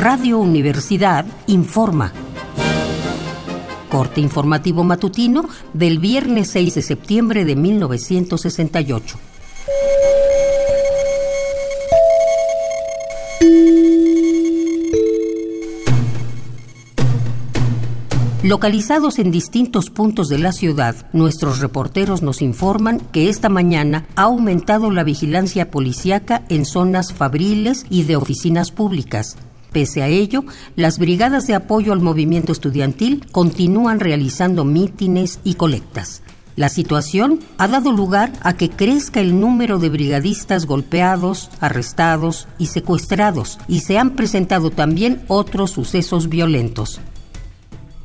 Radio Universidad informa. Corte informativo matutino del viernes 6 de septiembre de 1968. Localizados en distintos puntos de la ciudad, nuestros reporteros nos informan que esta mañana ha aumentado la vigilancia policíaca en zonas fabriles y de oficinas públicas. Pese a ello, las brigadas de apoyo al movimiento estudiantil continúan realizando mítines y colectas. La situación ha dado lugar a que crezca el número de brigadistas golpeados, arrestados y secuestrados, y se han presentado también otros sucesos violentos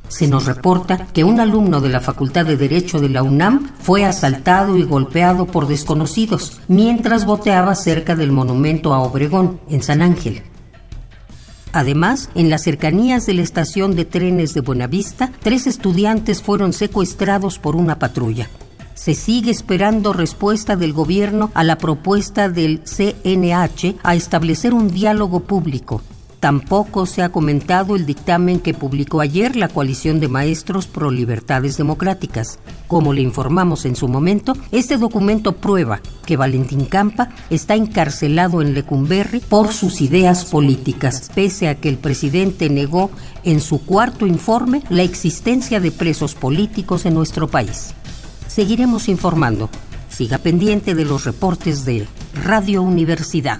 se nos reporta que un alumno de la Facultad de Derecho de la UNAM fue asaltado y golpeado por desconocidos mientras boteaba cerca del monumento a Obregón, en San Ángel. Además, en las cercanías de la estación de trenes de Buenavista, tres estudiantes fueron secuestrados por una patrulla. Se sigue esperando respuesta del gobierno a la propuesta del CNH a establecer un diálogo público Tampoco se ha comentado el dictamen que publicó ayer la coalición de maestros pro libertades democráticas. Como le informamos en su momento, este documento prueba que Valentín Campa está encarcelado en Lecumberri por sus ideas políticas, pese a que el presidente negó en su cuarto informe la existencia de presos políticos en nuestro país. Seguiremos informando. Siga pendiente de los reportes de Radio Universidad.